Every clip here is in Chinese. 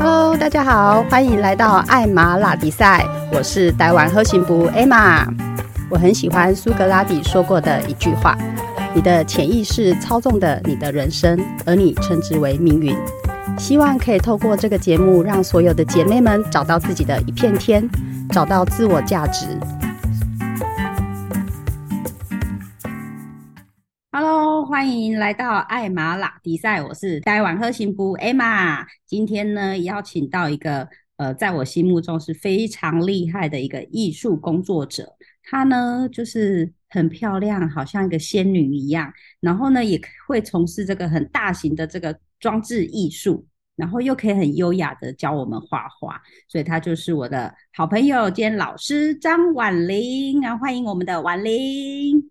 Hello，大家好，欢迎来到艾玛拉比赛，我是台湾喝行部 Emma。我很喜欢苏格拉底说过的一句话：“你的潜意识操纵的你的人生，而你称之为命运。”希望可以透过这个节目，让所有的姐妹们找到自己的一片天，找到自我价值。来到艾玛拉比赛，我是台湾喝行部 Emma。今天呢，邀请到一个呃，在我心目中是非常厉害的一个艺术工作者。她呢，就是很漂亮，好像一个仙女一样。然后呢，也会从事这个很大型的这个装置艺术，然后又可以很优雅的教我们画画。所以她就是我的好朋友兼老师张婉玲然后，欢迎我们的婉玲。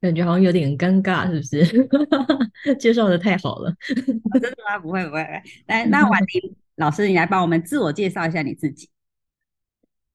感觉好像有点尴尬，是不是？介绍的太好了，真的吗？不会不会。来，那婉 婷老师，你来帮我们自我介绍一下你自己。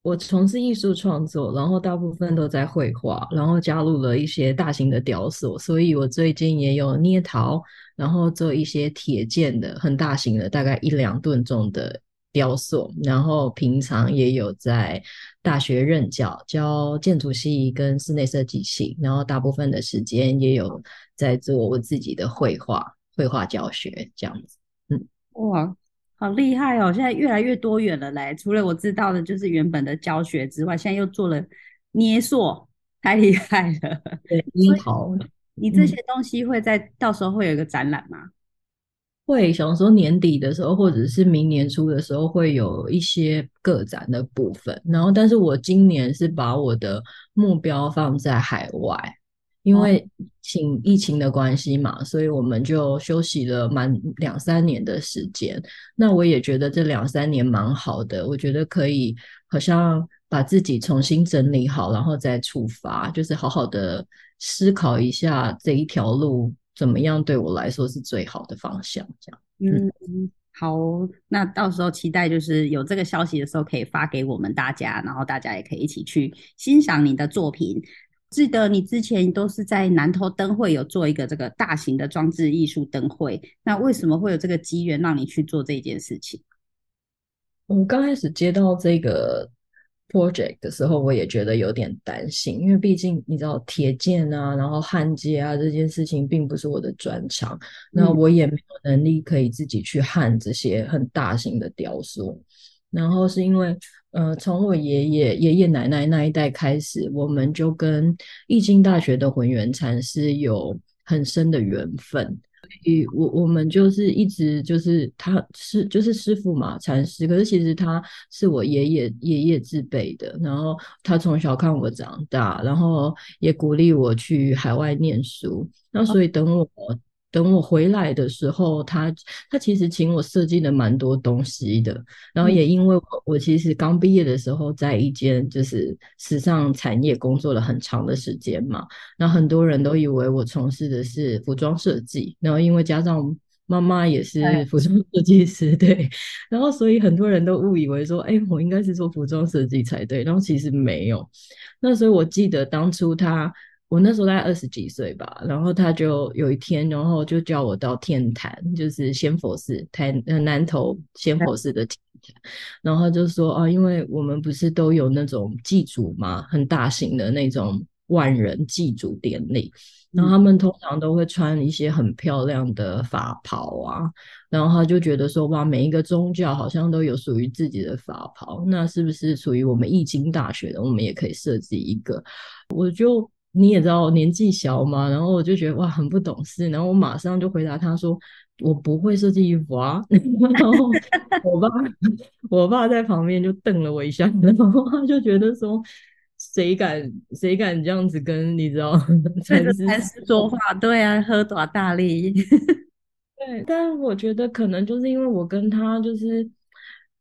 我从事艺术创作，然后大部分都在绘画，然后加入了一些大型的雕塑，所以我最近也有捏陶，然后做一些铁件的很大型的，大概一两吨重的雕塑，然后平常也有在大学任教，教建筑系跟室内设计系，然后大部分的时间也有在做我自己的绘画，绘画教学这样子。嗯，哇。好厉害哦！现在越来越多元了嘞。除了我知道的，就是原本的教学之外，现在又做了捏塑，太厉害了。对，樱桃，你这些东西会在到时候会有一个展览吗？会，想说年底的时候，或者是明年初的时候，会有一些个展的部分。然后，但是我今年是把我的目标放在海外。因为请疫情的关系嘛，所以我们就休息了满两三年的时间。那我也觉得这两三年蛮好的，我觉得可以好像把自己重新整理好，然后再出发，就是好好的思考一下这一条路怎么样对我来说是最好的方向。这样，嗯，好，那到时候期待就是有这个消息的时候可以发给我们大家，然后大家也可以一起去欣赏你的作品。记得你之前都是在南投灯会有做一个这个大型的装置艺术灯会，那为什么会有这个机缘让你去做这件事情？我刚开始接到这个 project 的时候，我也觉得有点担心，因为毕竟你知道铁剑啊，然后焊接啊这件事情并不是我的专长，那我也没有能力可以自己去焊这些很大型的雕塑。然后是因为，呃，从我爷爷、爷爷奶奶那一代开始，我们就跟易经大学的混元禅师有很深的缘分。所以我我们就是一直就是他是就是师傅嘛，禅师。可是其实他是我爷爷爷爷自辈的，然后他从小看我长大，然后也鼓励我去海外念书。那所以等我。等我回来的时候，他他其实请我设计了蛮多东西的，然后也因为我我其实刚毕业的时候在一间就是时尚产业工作了很长的时间嘛，那很多人都以为我从事的是服装设计，然后因为加上妈妈也是服装设计师，对，然后所以很多人都误以为说，哎，我应该是做服装设计才对，然后其实没有，那所以我记得当初他。我那时候大概二十几岁吧，然后他就有一天，然后就叫我到天坛，就是仙佛寺台南头仙佛寺的天坛，然后就说啊，因为我们不是都有那种祭祖嘛，很大型的那种万人祭祖典礼，然后他们通常都会穿一些很漂亮的法袍啊，然后他就觉得说哇，每一个宗教好像都有属于自己的法袍，那是不是属于我们易经大学的，我们也可以设计一个？我就。你也知道年纪小嘛，然后我就觉得哇很不懂事，然后我马上就回答他说我不会设计衣服啊，然后我爸我爸在旁边就瞪了我一下，然后他就觉得说谁敢谁敢这样子跟你知道 才是才是说话，对啊，喝多大力，对，但我觉得可能就是因为我跟他就是。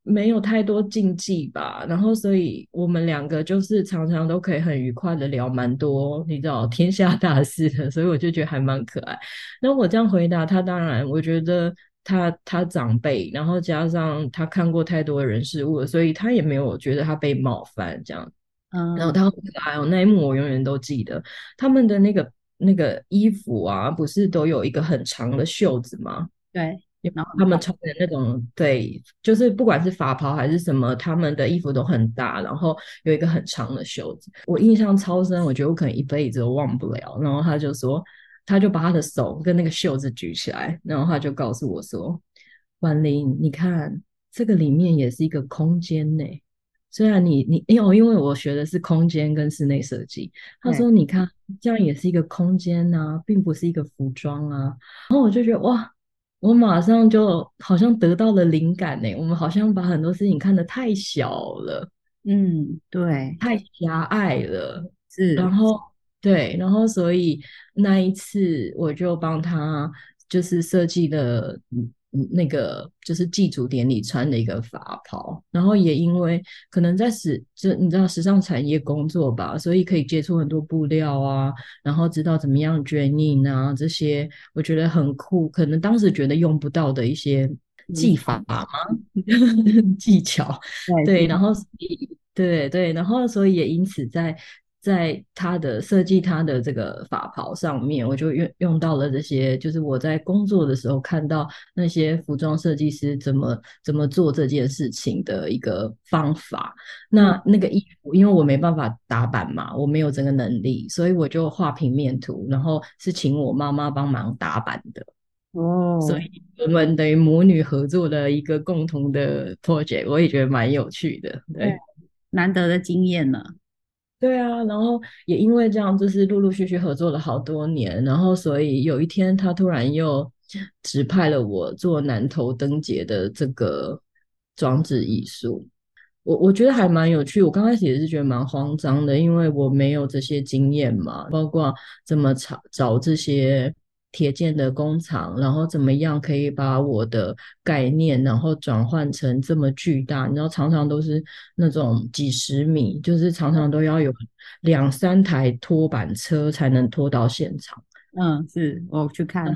没有太多禁忌吧，然后所以我们两个就是常常都可以很愉快的聊蛮多，你知道天下大事的，所以我就觉得还蛮可爱。那我这样回答他，当然我觉得他他长辈，然后加上他看过太多人事物，所以他也没有觉得他被冒犯这样。嗯，然后他还有那一幕我永远都记得，他们的那个那个衣服啊，不是都有一个很长的袖子吗？对。然后他们穿的那种，对，就是不管是法袍还是什么，他们的衣服都很大，然后有一个很长的袖子，我印象超深，我觉得我可能一辈子都忘不了。然后他就说，他就把他的手跟那个袖子举起来，然后他就告诉我说：“婉玲，你看这个里面也是一个空间呢。虽然你你因为因为我学的是空间跟室内设计，他说你看这样也是一个空间啊，并不是一个服装啊。然后我就觉得哇。”我马上就好像得到了灵感呢，我们好像把很多事情看得太小了，嗯，对，太狭隘了，是，然后对，然后所以那一次我就帮他就是设计了。那个就是祭祖典礼穿的一个法袍，然后也因为可能在时就你知道时尚产业工作吧，所以可以接触很多布料啊，然后知道怎么样卷印啊这些，我觉得很酷。可能当时觉得用不到的一些技法吗？技巧，对，然后对对，然后所以也因此在。在他的设计，他的这个法袍上面，我就用用到了这些，就是我在工作的时候看到那些服装设计师怎么怎么做这件事情的一个方法。那那个衣服，因为我没办法打版嘛，我没有这个能力，所以我就画平面图，然后是请我妈妈帮忙打版的。哦，所以我们等于母女合作的一个共同的 project，我也觉得蛮有趣的，对，难得的经验呢。对啊，然后也因为这样，就是陆陆续续合作了好多年，然后所以有一天他突然又指派了我做南头灯节的这个装置艺术，我我觉得还蛮有趣。我刚开始也是觉得蛮慌张的，因为我没有这些经验嘛，包括怎么找找这些。铁建的工厂，然后怎么样可以把我的概念，然后转换成这么巨大？你知道，常常都是那种几十米，就是常常都要有两三台拖板车才能拖到现场。嗯，是我去看。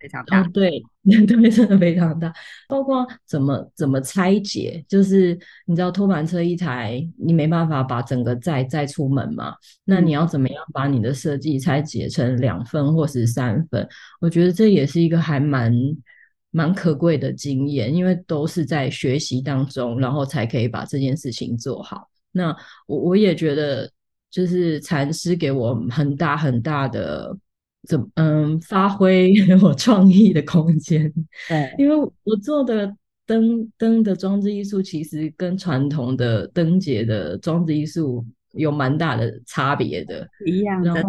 非常大，对，对，真的非常大。包括怎么怎么拆解，就是你知道拖板车一台，你没办法把整个载载出门嘛？那你要怎么样把你的设计拆解成两份或是三份？我觉得这也是一个还蛮蛮可贵的经验，因为都是在学习当中，然后才可以把这件事情做好。那我我也觉得，就是禅师给我很大很大的。怎嗯发挥 我创意的空间？对，因为我做的灯灯的装置艺术，其实跟传统的灯节的装置艺术有蛮大的差别的。一样的，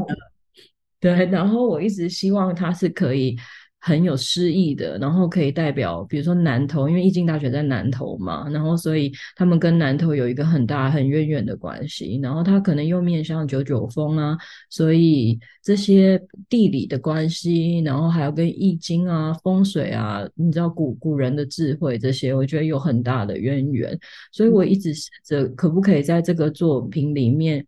对。然后我一直希望它是可以。很有诗意的，然后可以代表，比如说南投，因为易经大学在南投嘛，然后所以他们跟南投有一个很大很渊源的关系，然后他可能又面向九九峰啊，所以这些地理的关系，然后还有跟易经啊、风水啊，你知道古古人的智慧这些，我觉得有很大的渊源，所以我一直试着可不可以在这个作品里面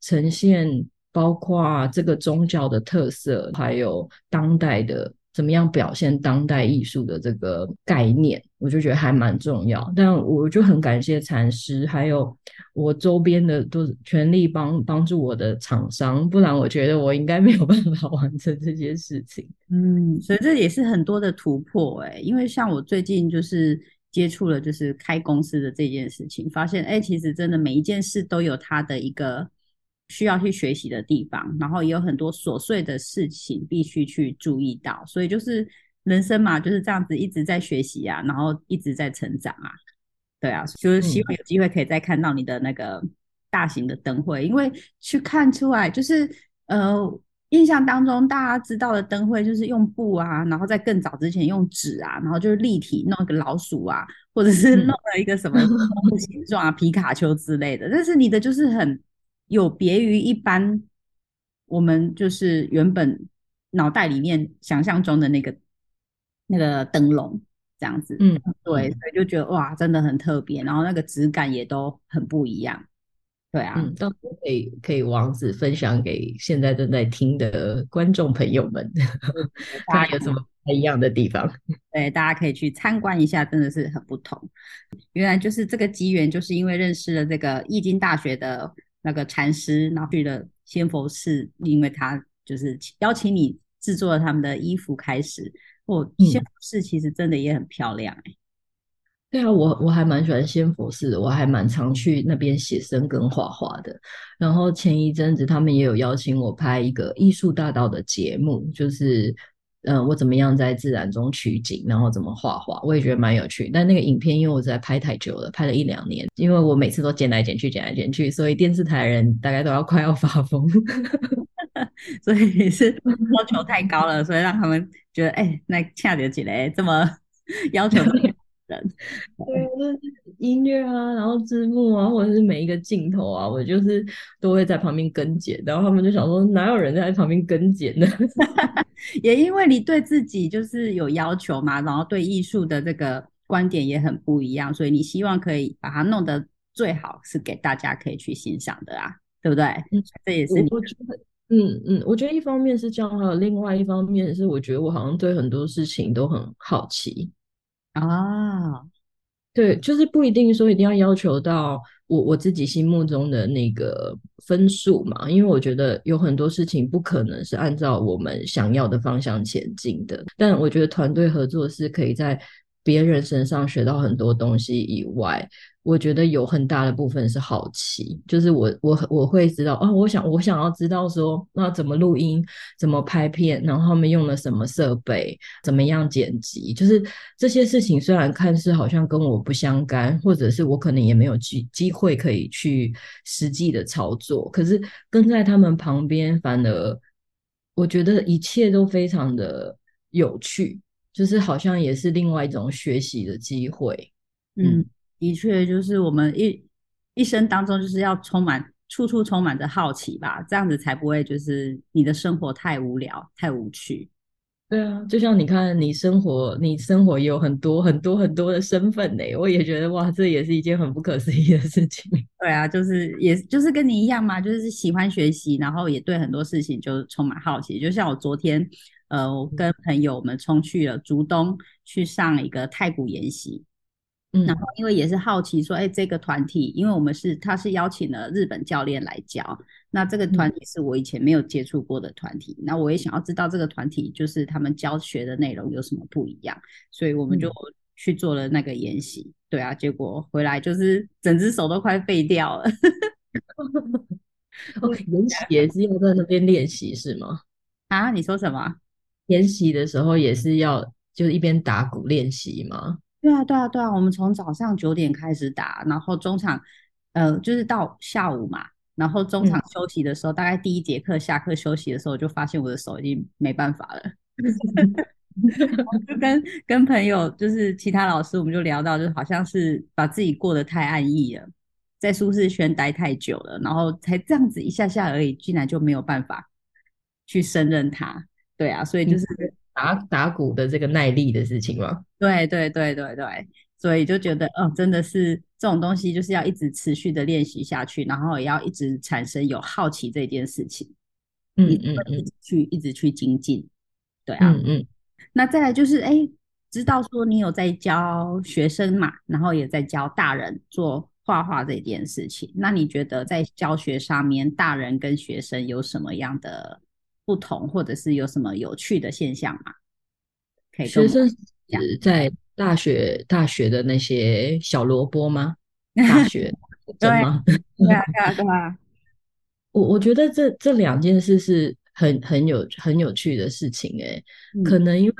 呈现，包括这个宗教的特色，还有当代的。怎么样表现当代艺术的这个概念，我就觉得还蛮重要。但我就很感谢禅师，还有我周边的都全力帮帮助我的厂商，不然我觉得我应该没有办法 完成这件事情。嗯，所以这也是很多的突破哎，因为像我最近就是接触了就是开公司的这件事情，发现哎，其实真的每一件事都有它的一个。需要去学习的地方，然后也有很多琐碎的事情必须去注意到，所以就是人生嘛，就是这样子一直在学习啊，然后一直在成长啊，对啊，就是希望有机会可以再看到你的那个大型的灯会，因为去看出来，就是呃，印象当中大家知道的灯会就是用布啊，然后在更早之前用纸啊，然后就是立体弄一个老鼠啊，或者是弄了一个什么 形状啊，皮卡丘之类的，但是你的就是很。有别于一般我们就是原本脑袋里面想象中的那个那个灯笼这样子，嗯，对，所以就觉得哇，真的很特别，然后那个质感也都很不一样，对啊，嗯，到时候可以可以王子分享给现在正在听的观众朋友们，大家有什么不一样的地方？对，大家可以去参观一下，真的是很不同。原来就是这个机缘，就是因为认识了这个易经大学的。那个禅师，然后去了仙佛寺，因为他就是邀请你制作了他们的衣服开始。哦，仙佛寺其实真的也很漂亮哎。对啊，我我还蛮喜欢仙佛寺的，我还蛮常去那边写生跟画画的。然后前一阵子他们也有邀请我拍一个艺术大道的节目，就是嗯，我怎么样在自然中取景，然后怎么画画，我也觉得蛮有趣。但那个影片因为我在拍太久了，拍了一两年，因为我每次都剪来剪去，剪来剪去，所以电视台人大概都要快要发疯。所以是 要求太高了，所以让他们觉得哎，那恰得起来这么 要求对，就是音乐啊，然后字幕啊，或者是每一个镜头啊，我就是都会在旁边跟剪，然后他们就想说，哪有人在旁边跟剪呢？也因为你对自己就是有要求嘛，然后对艺术的这个观点也很不一样，所以你希望可以把它弄得最好，是给大家可以去欣赏的啊，对不对？嗯，这也是你。嗯嗯，我觉得一方面是这样，还有另外一方面是，我觉得我好像对很多事情都很好奇啊。对，就是不一定说一定要要求到我我自己心目中的那个分数嘛，因为我觉得有很多事情不可能是按照我们想要的方向前进的。但我觉得团队合作是可以在别人身上学到很多东西以外。我觉得有很大的部分是好奇，就是我我我会知道哦，我想我想要知道说那怎么录音，怎么拍片，然后他们用了什么设备，怎么样剪辑，就是这些事情虽然看似好像跟我不相干，或者是我可能也没有机机会可以去实际的操作，可是跟在他们旁边，反而我觉得一切都非常的有趣，就是好像也是另外一种学习的机会，嗯。的确，就是我们一一生当中，就是要充满处处充满着好奇吧，这样子才不会就是你的生活太无聊、太无趣。对啊，就像你看，你生活，你生活也有很多很多很多的身份呢。我也觉得哇，这也是一件很不可思议的事情。对啊，就是也就是跟你一样嘛，就是喜欢学习，然后也对很多事情就充满好奇。就像我昨天，呃，我跟朋友们冲去了竹东去上一个太古研习。然后，因为也是好奇说，哎，这个团体，因为我们是他是邀请了日本教练来教，那这个团体是我以前没有接触过的团体，那我也想要知道这个团体就是他们教学的内容有什么不一样，所以我们就去做了那个研习。对啊，结果回来就是整只手都快废掉了。哦，研习也是要在那边练习是吗？啊，你说什么？研习的时候也是要就是一边打鼓练习吗？对啊，对啊，对啊，我们从早上九点开始打，然后中场，呃，就是到下午嘛，然后中场休息的时候，大概第一节课下课休息的时候，就发现我的手已经没办法了，就跟跟朋友，就是其他老师，我们就聊到，就好像是把自己过得太安逸了，在舒适圈待太久了，然后才这样子一下下而已，竟然就没有办法去胜任它。对啊，所以就是。打打鼓的这个耐力的事情吗？对对对对对，所以就觉得哦，真的是这种东西，就是要一直持续的练习下去，然后也要一直产生有好奇这件事情，嗯嗯嗯，去一直去精进，对啊，嗯嗯。那再来就是，哎，知道说你有在教学生嘛，然后也在教大人做画画这件事情，那你觉得在教学上面，大人跟学生有什么样的？不同，或者是有什么有趣的现象吗？可以学生在大学大学的那些小萝卜吗？大 学对吗？对啊，对啊，对啊。我我觉得这这两件事是很很有很有趣的事情哎。可能因为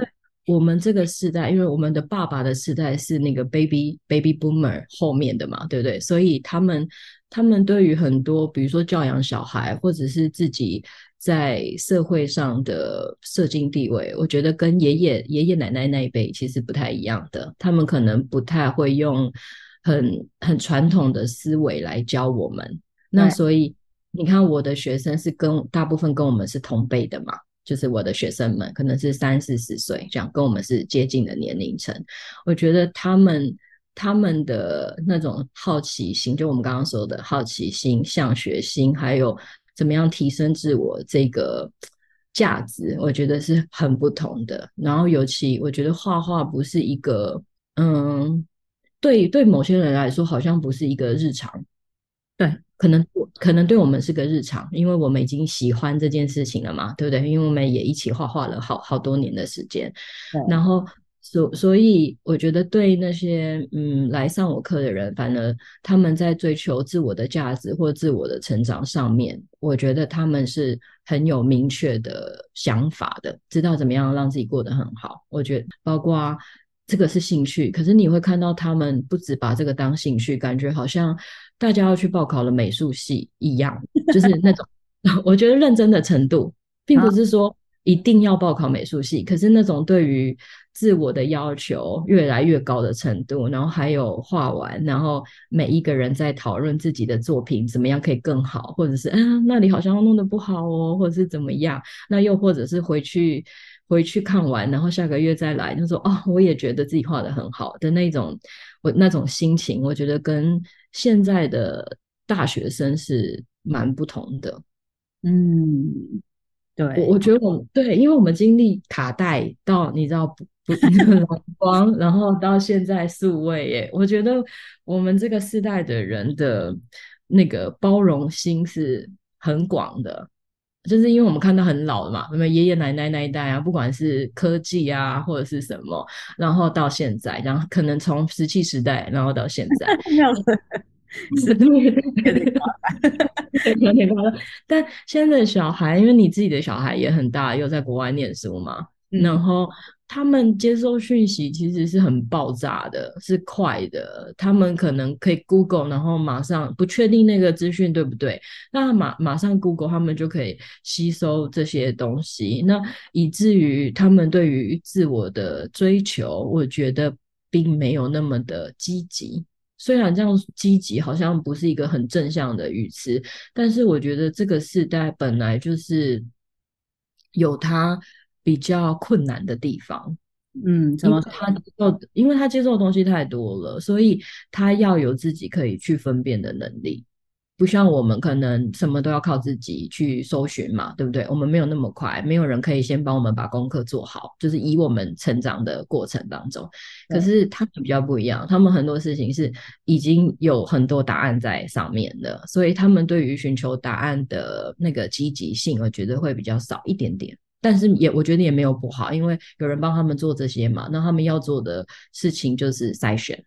我们这个时代，因为我们的爸爸的时代是那个 baby baby boomer 后面的嘛，对不对？所以他们他们对于很多，比如说教养小孩，或者是自己。在社会上的社经地位，我觉得跟爷爷爷爷奶奶那一辈其实不太一样的。他们可能不太会用很很传统的思维来教我们。那所以你看，我的学生是跟大部分跟我们是同辈的嘛，就是我的学生们可能是三四十岁这样，跟我们是接近的年龄层。我觉得他们他们的那种好奇心，就我们刚刚说的好奇心、向学心，还有。怎么样提升自我这个价值？我觉得是很不同的。然后尤其我觉得画画不是一个，嗯，对对某些人来说好像不是一个日常。对，可能可能对我们是个日常，因为我们已经喜欢这件事情了嘛，对不对？因为我们也一起画画了好好多年的时间，然后所所以我觉得对那些嗯来上我课的人，反而他们在追求自我的价值或自我的成长上面，我觉得他们是很有明确的想法的，知道怎么样让自己过得很好。我觉得包括。这个是兴趣，可是你会看到他们不止把这个当兴趣，感觉好像大家要去报考了美术系一样，就是那种 我觉得认真的程度，并不是说一定要报考美术系，可是那种对于自我的要求越来越高的程度，然后还有画完，然后每一个人在讨论自己的作品怎么样可以更好，或者是啊那里好像弄得不好哦，或者是怎么样，那又或者是回去。回去看完，然后下个月再来，就说哦，我也觉得自己画的很好的那种，我那种心情，我觉得跟现在的大学生是蛮不同的。嗯，对，我我觉得我对，因为我们经历卡带到你知道不不 光，然后到现在数位耶，我觉得我们这个世代的人的那个包容心是很广的。就是因为我们看到很老的嘛，什么爷爷奶奶那一代啊，不管是科技啊或者是什么，然后到现在，然后可能从石器时代，然后到现在，是有点夸张，有点夸张。但现在的小孩，因为你自己的小孩也很大，又在国外念书嘛，然后。他们接收讯息其实是很爆炸的，是快的。他们可能可以 Google，然后马上不确定那个资讯对不对，那马马上 Google，他们就可以吸收这些东西。那以至于他们对于自我的追求，我觉得并没有那么的积极。虽然这样积极好像不是一个很正向的语词，但是我觉得这个时代本来就是有它。比较困难的地方，嗯，怎么他接受？因为他接受的东西太多了，所以他要有自己可以去分辨的能力，不像我们可能什么都要靠自己去搜寻嘛，对不对？我们没有那么快，没有人可以先帮我们把功课做好，就是以我们成长的过程当中。可是他们比较不一样，他们很多事情是已经有很多答案在上面的，所以他们对于寻求答案的那个积极性，我觉得会比较少一点点。但是也我觉得也没有不好，因为有人帮他们做这些嘛。那他们要做的事情就是筛选。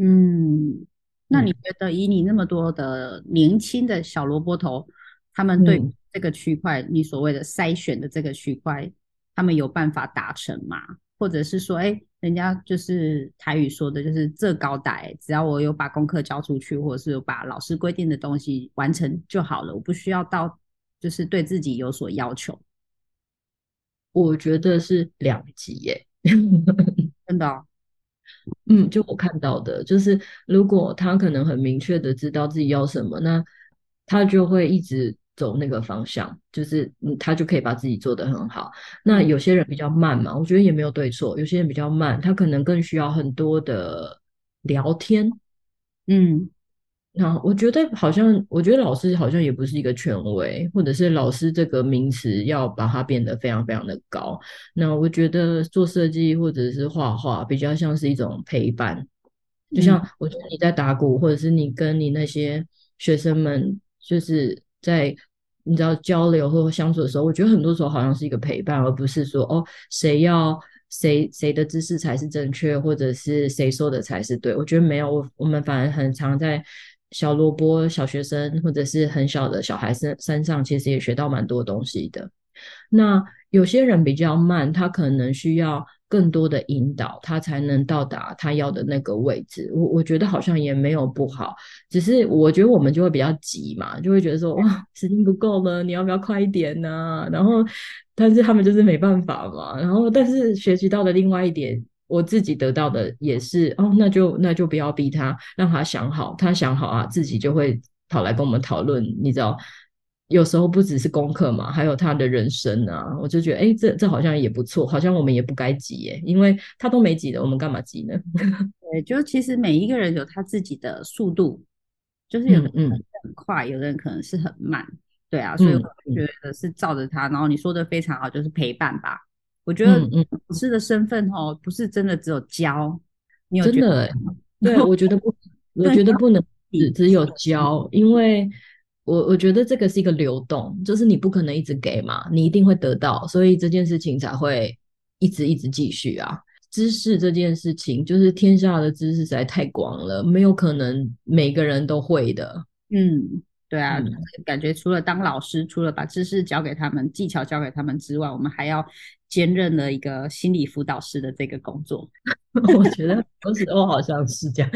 嗯，那你觉得以你那么多的年轻的小萝卜头，他们对这个区块，你所谓的筛选的这个区块，他们有办法达成吗？或者是说，哎，人家就是台语说的，就是这高带，只要我有把功课交出去，或者是把老师规定的东西完成就好了，我不需要到就是对自己有所要求。我觉得是两级耶，真的，嗯，就我看到的，就是如果他可能很明确的知道自己要什么，那他就会一直走那个方向，就是，他就可以把自己做得很好。那有些人比较慢嘛，我觉得也没有对错，有些人比较慢，他可能更需要很多的聊天，嗯。那我觉得好像，我觉得老师好像也不是一个权威，或者是老师这个名词要把它变得非常非常的高。那我觉得做设计或者是画画比较像是一种陪伴，就像我觉得你在打鼓，或者是你跟你那些学生们就是在你知道交流或相处的时候，我觉得很多时候好像是一个陪伴，而不是说哦谁要谁谁的知识才是正确，或者是谁说的才是对。我觉得没有，我我们反而很常在。小萝卜、小学生或者是很小的小孩身身上，其实也学到蛮多东西的。那有些人比较慢，他可能需要更多的引导，他才能到达他要的那个位置。我我觉得好像也没有不好，只是我觉得我们就会比较急嘛，就会觉得说哇，时间不够了，你要不要快一点呢？然后，但是他们就是没办法嘛。然后，但是学习到的另外一点。我自己得到的也是哦，那就那就不要逼他，让他想好，他想好啊，自己就会跑来跟我们讨论。你知道，有时候不只是功课嘛，还有他的人生啊。我就觉得，哎，这这好像也不错，好像我们也不该急耶，因为他都没急的，我们干嘛急呢？对，就其实每一个人有他自己的速度，就是有人很快，有的人可能是很慢，对啊，所以我觉得是照着他。然后你说的非常好，就是陪伴吧。我觉得老师的身份哦，不是真的只有教，你有真的？对，我觉得不，我觉得不能只只有教，因为我我觉得这个是一个流动，就是你不可能一直给嘛，你一定会得到，所以这件事情才会一直一直继续啊。知识这件事情，就是天下的知识实在太广了，没有可能每个人都会的。嗯，对啊，感觉除了当老师，除了把知识教给他们、技巧教给他们之外，我们还要兼任了一个心理辅导师的这个工作。我觉得有时候好像是这样。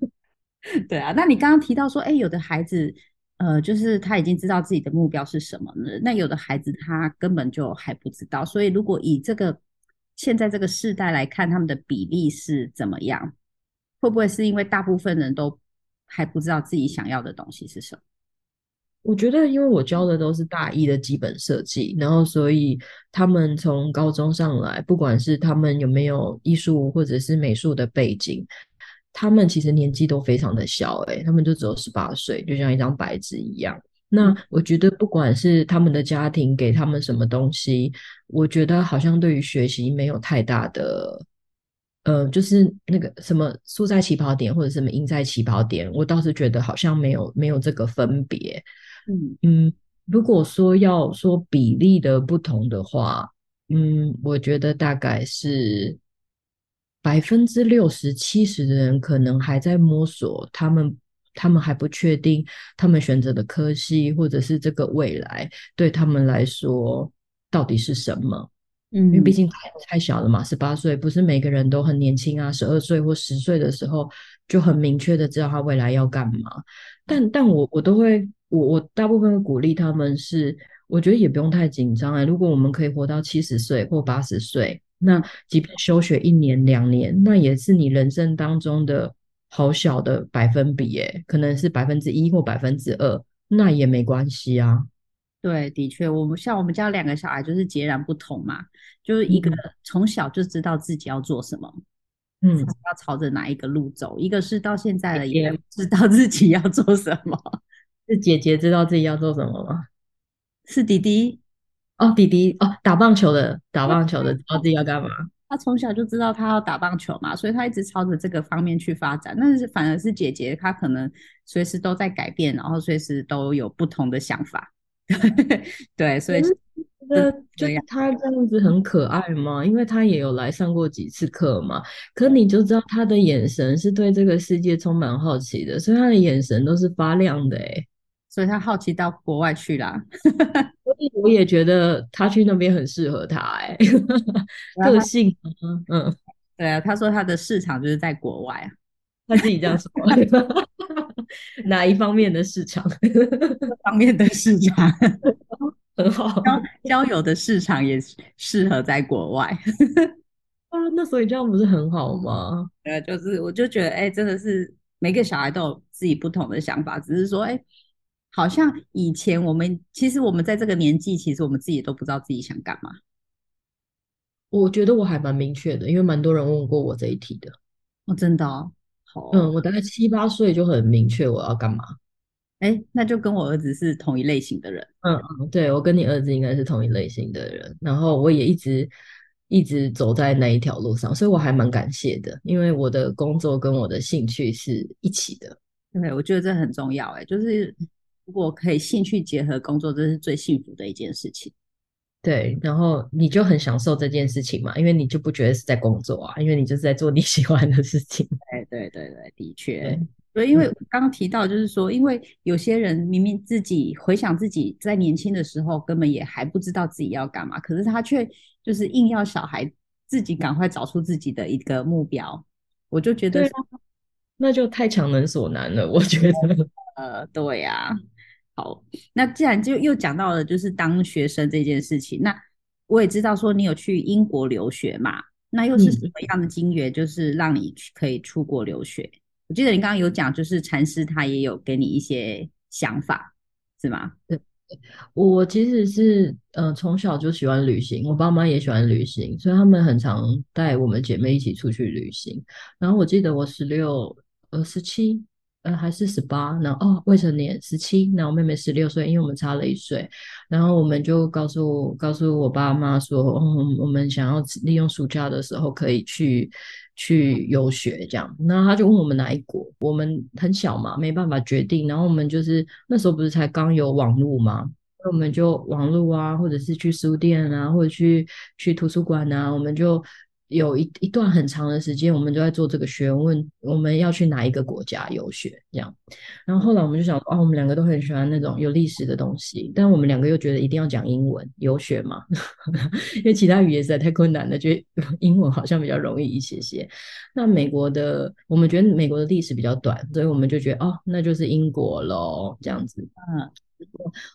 对啊，那你刚刚提到说，哎，有的孩子，呃，就是他已经知道自己的目标是什么了，那有的孩子他根本就还不知道。所以，如果以这个现在这个世代来看，他们的比例是怎么样？会不会是因为大部分人都还不知道自己想要的东西是什么？我觉得，因为我教的都是大一的基本设计，然后所以他们从高中上来，不管是他们有没有艺术或者是美术的背景。他们其实年纪都非常的小，诶，他们就只有十八岁，就像一张白纸一样。那我觉得，不管是他们的家庭给他们什么东西，我觉得好像对于学习没有太大的，呃，就是那个什么输在起跑点或者什么赢在起跑点，我倒是觉得好像没有没有这个分别。嗯嗯，如果说要说比例的不同的话，嗯，我觉得大概是。百分之六十七十的人可能还在摸索，他们他们还不确定他们选择的科系或者是这个未来对他们来说到底是什么。嗯，因为毕竟太太小了嘛，十八岁不是每个人都很年轻啊，十二岁或十岁的时候就很明确的知道他未来要干嘛。但但我我都会我我大部分会鼓励他们是，我觉得也不用太紧张哎，如果我们可以活到七十岁或八十岁。那即便休学一年两年，那也是你人生当中的好小的百分比，诶，可能是百分之一或百分之二，那也没关系啊。对，的确，我们像我们家两个小孩就是截然不同嘛，就是一个从小就知道自己要做什么，嗯，要朝着哪一个路走；一个是到现在了也不知道自己要做什么。是姐姐知道自己要做什么吗？是弟弟。哦，弟弟哦，打棒球的，打棒球的，知道自己要干嘛？他从小就知道他要打棒球嘛，所以他一直朝着这个方面去发展。但是反而是姐姐，她可能随时都在改变，然后随时都有不同的想法。对，所以那就他这样子很可爱嘛，因为他也有来上过几次课嘛。可你就知道他的眼神是对这个世界充满好奇的，所以他的眼神都是发亮的哎。所以他好奇到国外去啦。我也觉得他去那边很适合他，哎，个性，嗯，对啊，他说他的市场就是在国外啊，他自己这样说，哪一方面的市场？方面的市场 很好，交友的市场也适合在国外啊，那所以这样不是很好吗？呃，就是我就觉得，哎，真的是每个小孩都有自己不同的想法，只是说，哎。好像以前我们其实我们在这个年纪，其实我们自己都不知道自己想干嘛。我觉得我还蛮明确的，因为蛮多人问过我这一题的。哦，真的哦。好，嗯，我大概七八岁就很明确我要干嘛。哎，那就跟我儿子是同一类型的人。嗯嗯，对我跟你儿子应该是同一类型的人。然后我也一直一直走在那一条路上，所以我还蛮感谢的，因为我的工作跟我的兴趣是一起的。对，我觉得这很重要。哎，就是。如果可以兴趣结合工作，这是最幸福的一件事情。对，然后你就很享受这件事情嘛，因为你就不觉得是在工作啊，因为你就是在做你喜欢的事情。对对对对，的确。对，因为刚刚提到，就是说，因为有些人明明自己回想自己在年轻的时候，根本也还不知道自己要干嘛，可是他却就是硬要小孩自己赶快找出自己的一个目标。我就觉得，那就太强人所难了。我觉得，呃，对呀。好，那既然就又讲到了就是当学生这件事情，那我也知道说你有去英国留学嘛，那又是什么样的经缘，就是让你可以出国留学？我记得你刚刚有讲，就是禅师他也有给你一些想法，是吗？对，我其实是呃从小就喜欢旅行，我爸妈也喜欢旅行，所以他们很常带我们姐妹一起出去旅行。然后我记得我十六呃十七。呃，还是十八，然后哦，未成年十七，然后妹妹十六岁，因为我们差了一岁，然后我们就告诉告诉我爸妈说，嗯，我们想要利用暑假的时候可以去去游学这样。那他就问我们哪一国，我们很小嘛，没办法决定。然后我们就是那时候不是才刚有网络吗？那我们就网络啊，或者是去书店啊，或者去去图书馆啊，我们就。有一一段很长的时间，我们都在做这个学问，我们要去哪一个国家游学这样。然后后来我们就想，哦，我们两个都很喜欢那种有历史的东西，但我们两个又觉得一定要讲英文游学嘛，因为其他语言实在太困难了，觉得 英文好像比较容易一些些。那美国的，我们觉得美国的历史比较短，所以我们就觉得，哦，那就是英国喽，这样子。嗯，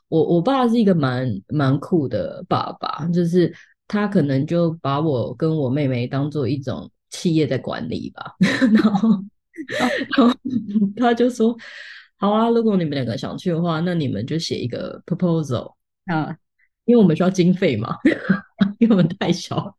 我我爸是一个蛮蛮酷的爸爸，就是。他可能就把我跟我妹妹当做一种企业在管理吧，然后，然后他就说：“好啊，如果你们两个想去的话，那你们就写一个 proposal 啊，因为我们需要经费嘛，因为我们太小。”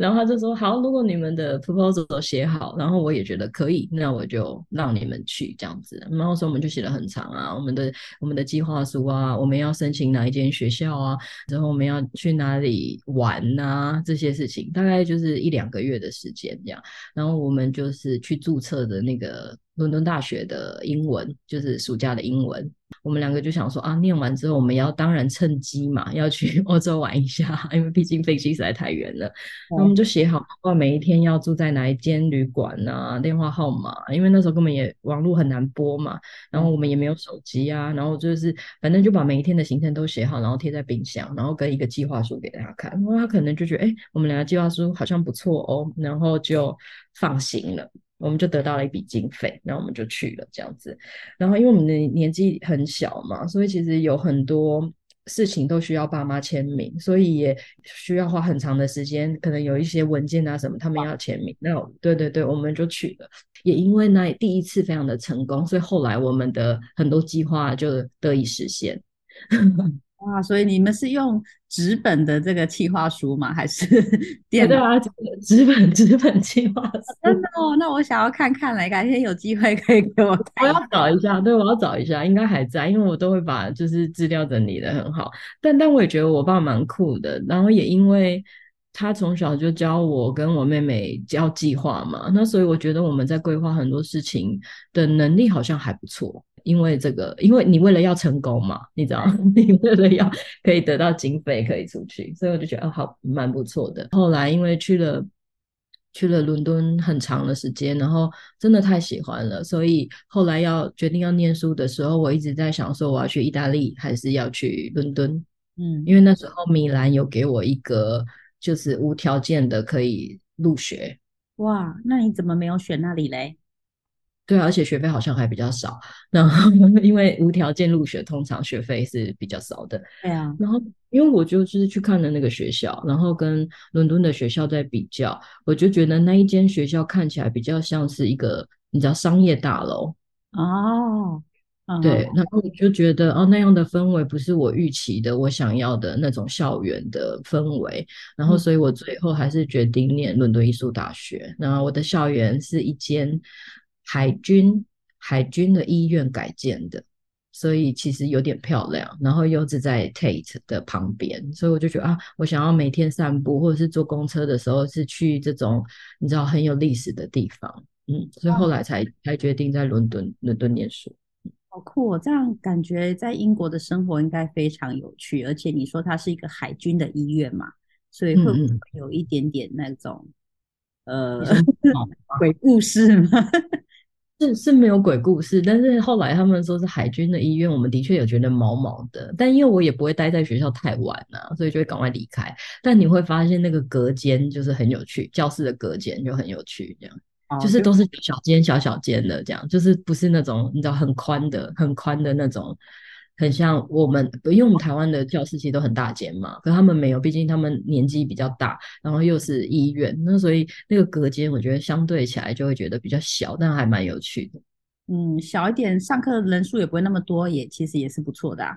然后他就说：“好，如果你们的 proposal 都写好，然后我也觉得可以，那我就让你们去这样子。”然后说我们就写了很长啊，我们的我们的计划书啊，我们要申请哪一间学校啊，然后我们要去哪里玩啊，这些事情大概就是一两个月的时间这样。然后我们就是去注册的那个伦敦大学的英文，就是暑假的英文。我们两个就想说啊，念完之后我们要当然趁机嘛，要去 欧洲玩一下，因为毕竟飞机实在太远了。那我们就写好，哇每一天要住在哪一间旅馆啊，电话号码，因为那时候根本也网络很难拨嘛，然后我们也没有手机啊，然后就是反正就把每一天的行程都写好，然后贴在冰箱，然后跟一个计划书给他看，然后他可能就觉得哎，我们两个计划书好像不错哦，然后就放行了。我们就得到了一笔经费，然后我们就去了这样子。然后因为我们的年纪很小嘛，所以其实有很多事情都需要爸妈签名，所以也需要花很长的时间，可能有一些文件啊什么，他们要签名。那对对对，我们就去了。也因为那第一次非常的成功，所以后来我们的很多计划就得以实现。哇，所以你们是用纸本的这个计划书吗？还是电脑？纸本纸本计划书。真的哦，那我想要看看来，改天有机会可以给我 看。我要找一下，对，我要找一下，应该还在，因为我都会把就是资料整理的很好。但但我也觉得我爸蛮酷的，然后也因为他从小就教我跟我妹妹教计划嘛，那所以我觉得我们在规划很多事情的能力好像还不错。因为这个，因为你为了要成功嘛，你知道，你为了要可以得到经费，可以出去，所以我就觉得哦，好，蛮不错的。后来因为去了去了伦敦很长的时间，然后真的太喜欢了，所以后来要决定要念书的时候，我一直在想说，我要去意大利还是要去伦敦？嗯，因为那时候米兰有给我一个就是无条件的可以入学。哇，那你怎么没有选那里嘞？对，而且学费好像还比较少。然后 因为无条件入学，通常学费是比较少的。对啊。然后因为我就是去看了那个学校，然后跟伦敦的学校在比较，我就觉得那一间学校看起来比较像是一个你知道商业大楼。哦。对，然后我就觉得哦，那样的氛围不是我预期的，我想要的那种校园的氛围。然后，所以我最后还是决定念伦敦艺术大学。然后我的校园是一间。海军海军的医院改建的，所以其实有点漂亮。然后又是在 Tate 的旁边，所以我就觉得啊，我想要每天散步或者是坐公车的时候，是去这种你知道很有历史的地方。嗯，所以后来才才决定在伦敦伦敦念书。好酷！哦！这样感觉在英国的生活应该非常有趣。而且你说它是一个海军的医院嘛，所以会不会有一点点那种呃 鬼故事吗？是是没有鬼故事，但是后来他们说是海军的医院，我们的确有觉得毛毛的。但因为我也不会待在学校太晚啊，所以就会赶快离开。但你会发现那个隔间就是很有趣，教室的隔间就很有趣，这样就是都是小间小小间的，这样就是不是那种你知道很宽的很宽的那种。很像我们，因为我们台湾的教室其实都很大间嘛，可他们没有，毕竟他们年纪比较大，然后又是医院，那所以那个隔间我觉得相对起来就会觉得比较小，但还蛮有趣的。嗯，小一点，上课人数也不会那么多，也其实也是不错的啊。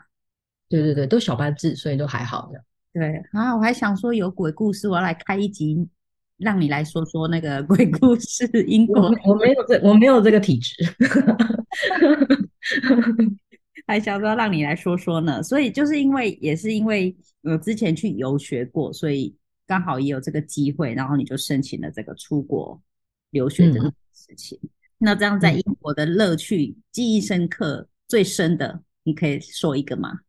对对对，都小班制，所以都还好的。对啊，我还想说有鬼故事，我要来开一集，让你来说说那个 鬼故事。英国，我没有这，我没有这个体质。还想说让你来说说呢，所以就是因为也是因为我之前去游学过，所以刚好也有这个机会，然后你就申请了这个出国留学的事情。那这样在英国的乐趣、记忆深刻最深的，你可以说一个吗？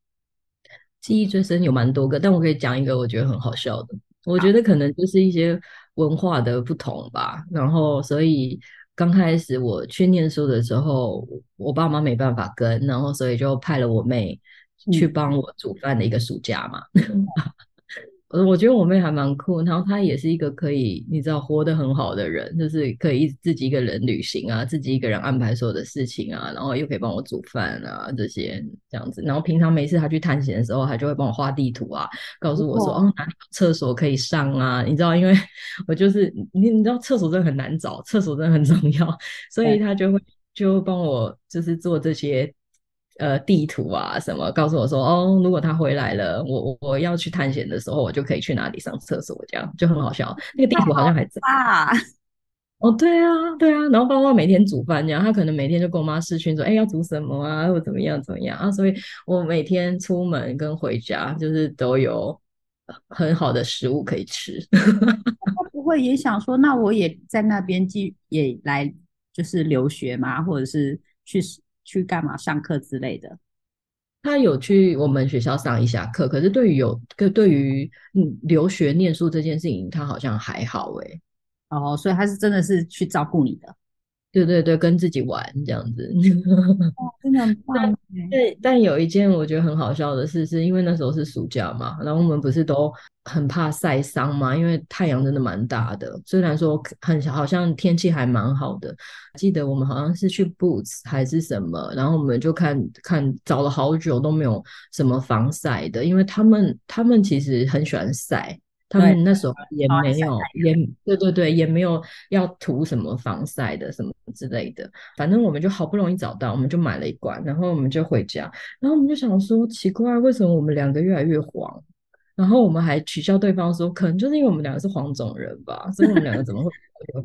记忆最深有蛮多个，但我可以讲一个我觉得很好笑的。我觉得可能就是一些文化的不同吧。然后，所以刚开始我去念书的时候，我爸妈没办法跟，然后所以就派了我妹去帮我煮饭的一个暑假嘛。我觉得我妹还蛮酷，然后她也是一个可以你知道活得很好的人，就是可以自己一个人旅行啊，自己一个人安排所有的事情啊，然后又可以帮我煮饭啊这些这样子。然后平常每次她去探险的时候，她就会帮我画地图啊，告诉我说哦哪里有厕所可以上啊，你知道，因为我就是你你知道厕所真的很难找，厕所真的很重要，所以她就会就帮我就是做这些。呃，地图啊，什么告诉我说，哦，如果他回来了，我我要去探险的时候，我就可以去哪里上厕所，这样就很好笑。那个地图好像还在啊。哦，对啊，对啊。然后包括每天煮饭这样，他可能每天就跟我妈视讯说，哎，要煮什么啊，或怎么样怎么样啊。所以我每天出门跟回家，就是都有很好的食物可以吃。他不会也想说，那我也在那边继也来就是留学嘛，或者是去。去干嘛上课之类的？他有去我们学校上一下课，可是对于有个对于嗯留学念书这件事情，他好像还好哎。哦，所以他是真的是去照顾你的。对对对，跟自己玩这样子，真的很棒。对，但有一件我觉得很好笑的事，是因为那时候是暑假嘛，然后我们不是都很怕晒伤嘛，因为太阳真的蛮大的。虽然说很好像天气还蛮好的，记得我们好像是去 Boots 还是什么，然后我们就看看找了好久都没有什么防晒的，因为他们他们其实很喜欢晒。他们那时候也没有，也对对对，也没有要涂什么防晒的什么之类的。反正我们就好不容易找到，我们就买了一罐，然后我们就回家。然后我们就想说，奇怪，为什么我们两个越来越黄？然后我们还取笑对方说，可能就是因为我们两个是黄种人吧，所以我们两个怎么会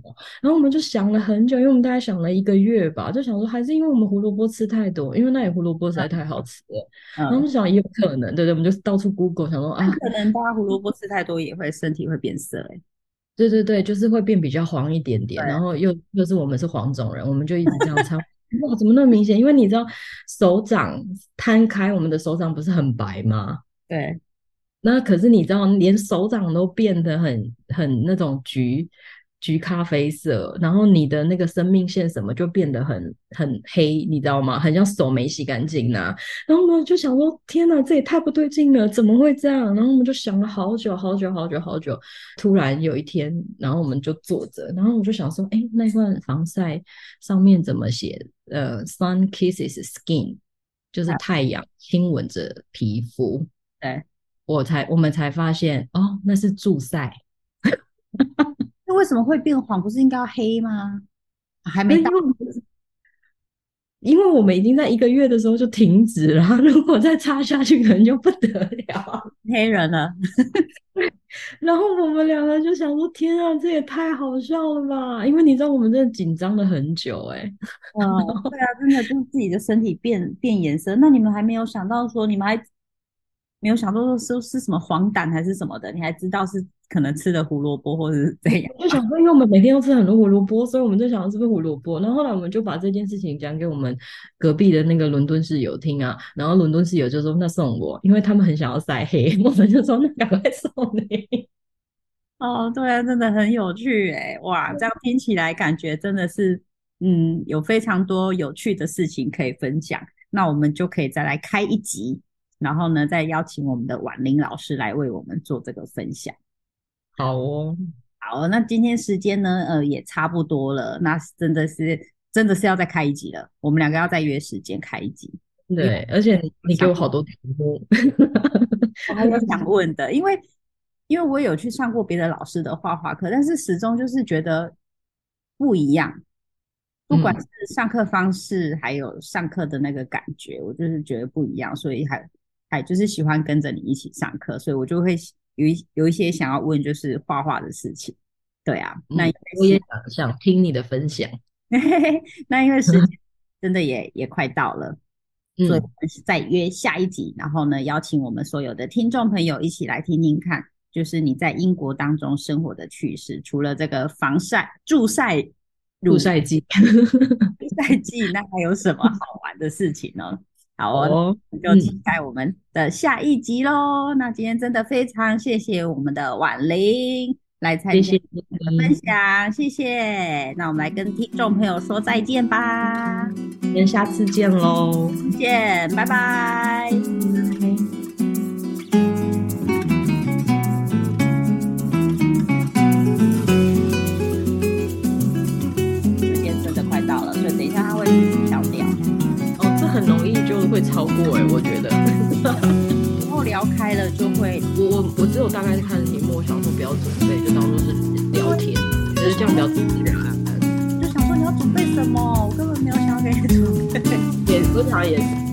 黄？然后我们就想了很久，因为我们大概想了一个月吧，就想说还是因为我们胡萝卜吃太多，因为那里胡萝卜实在太好吃了。然后我们想也有可能，对对，我们就到处 Google 想说啊，可能大家胡萝卜吃太多也会身体会变色哎。对对对，就是会变比较黄一点点，然后又又是我们是黄种人，我们就一直这样 猜，哇，怎么那么明显？因为你知道手掌摊开，我们的手掌不是很白吗？对。那可是你知道，连手掌都变得很很那种橘橘咖啡色，然后你的那个生命线什么就变得很很黑，你知道吗？很像手没洗干净呐。然后我们就想说，天哪，这也太不对劲了，怎么会这样？然后我们就想了好久好久好久好久。突然有一天，然后我们就坐着，然后我就想说，哎，那罐防晒上面怎么写？呃，sun kisses skin，就是太阳亲吻着皮肤。对。我才我们才发现哦，那是助塞。那为什么会变黄？不是应该要黑吗？还没到，因为我们已经在一个月的时候就停止了。如果再插下去，可能就不得了，黑人了。然后我们两个就想说：天啊，这也太好笑了吧！因为你知道，我们真的紧张了很久，哎。哦，对啊，真的就是自己的身体变变颜色。那你们还没有想到说，你们还。没有想说是是什么黄疸还是什么的，你还知道是可能吃的胡萝卜或者是这样。就想说，因为我们每天都吃很多胡萝卜，所以我们就想是不是胡萝卜。然后后来我们就把这件事情讲给我们隔壁的那个伦敦室友听啊，然后伦敦室友就说那送我，因为他们很想要晒黑，我们就说那赶快送你。哦，对啊，真的很有趣哎，哇，这样听起来感觉真的是嗯，有非常多有趣的事情可以分享。那我们就可以再来开一集。然后呢，再邀请我们的婉玲老师来为我们做这个分享。好哦，好，那今天时间呢，呃，也差不多了。那真的是，真的是要再开一集了。我们两个要再约时间开一集。对，而且你给我好多题目，我还有想问的，因为因为我有去上过别的老师的画画课，但是始终就是觉得不一样。不管是上课方式，还有上课的那个感觉，我就是觉得不一样，所以还。哎，就是喜欢跟着你一起上课，所以我就会有一有一些想要问，就是画画的事情。对啊，那我也想想听你的分享。那因为时间 真的也也快到了，所以我们是再约下一集，然后呢，邀请我们所有的听众朋友一起来听听看，就是你在英国当中生活的趣事，除了这个防晒、助晒入赛季，入赛季那还有什么好玩的事情呢？好哦，就期待我们的下一集喽。那今天真的非常谢谢我们的婉玲来参加分享，谢谢。那我们来跟听众朋友说再见吧，我们下次见喽，见，拜拜。容易就会超过哎，我觉得。然后聊开了就会，我我我只有大概看题目，想说不要准备，就当做是聊天，就是这样比较自然。就想说你要准备什么，我根本没有想要给你准备。也通常也是。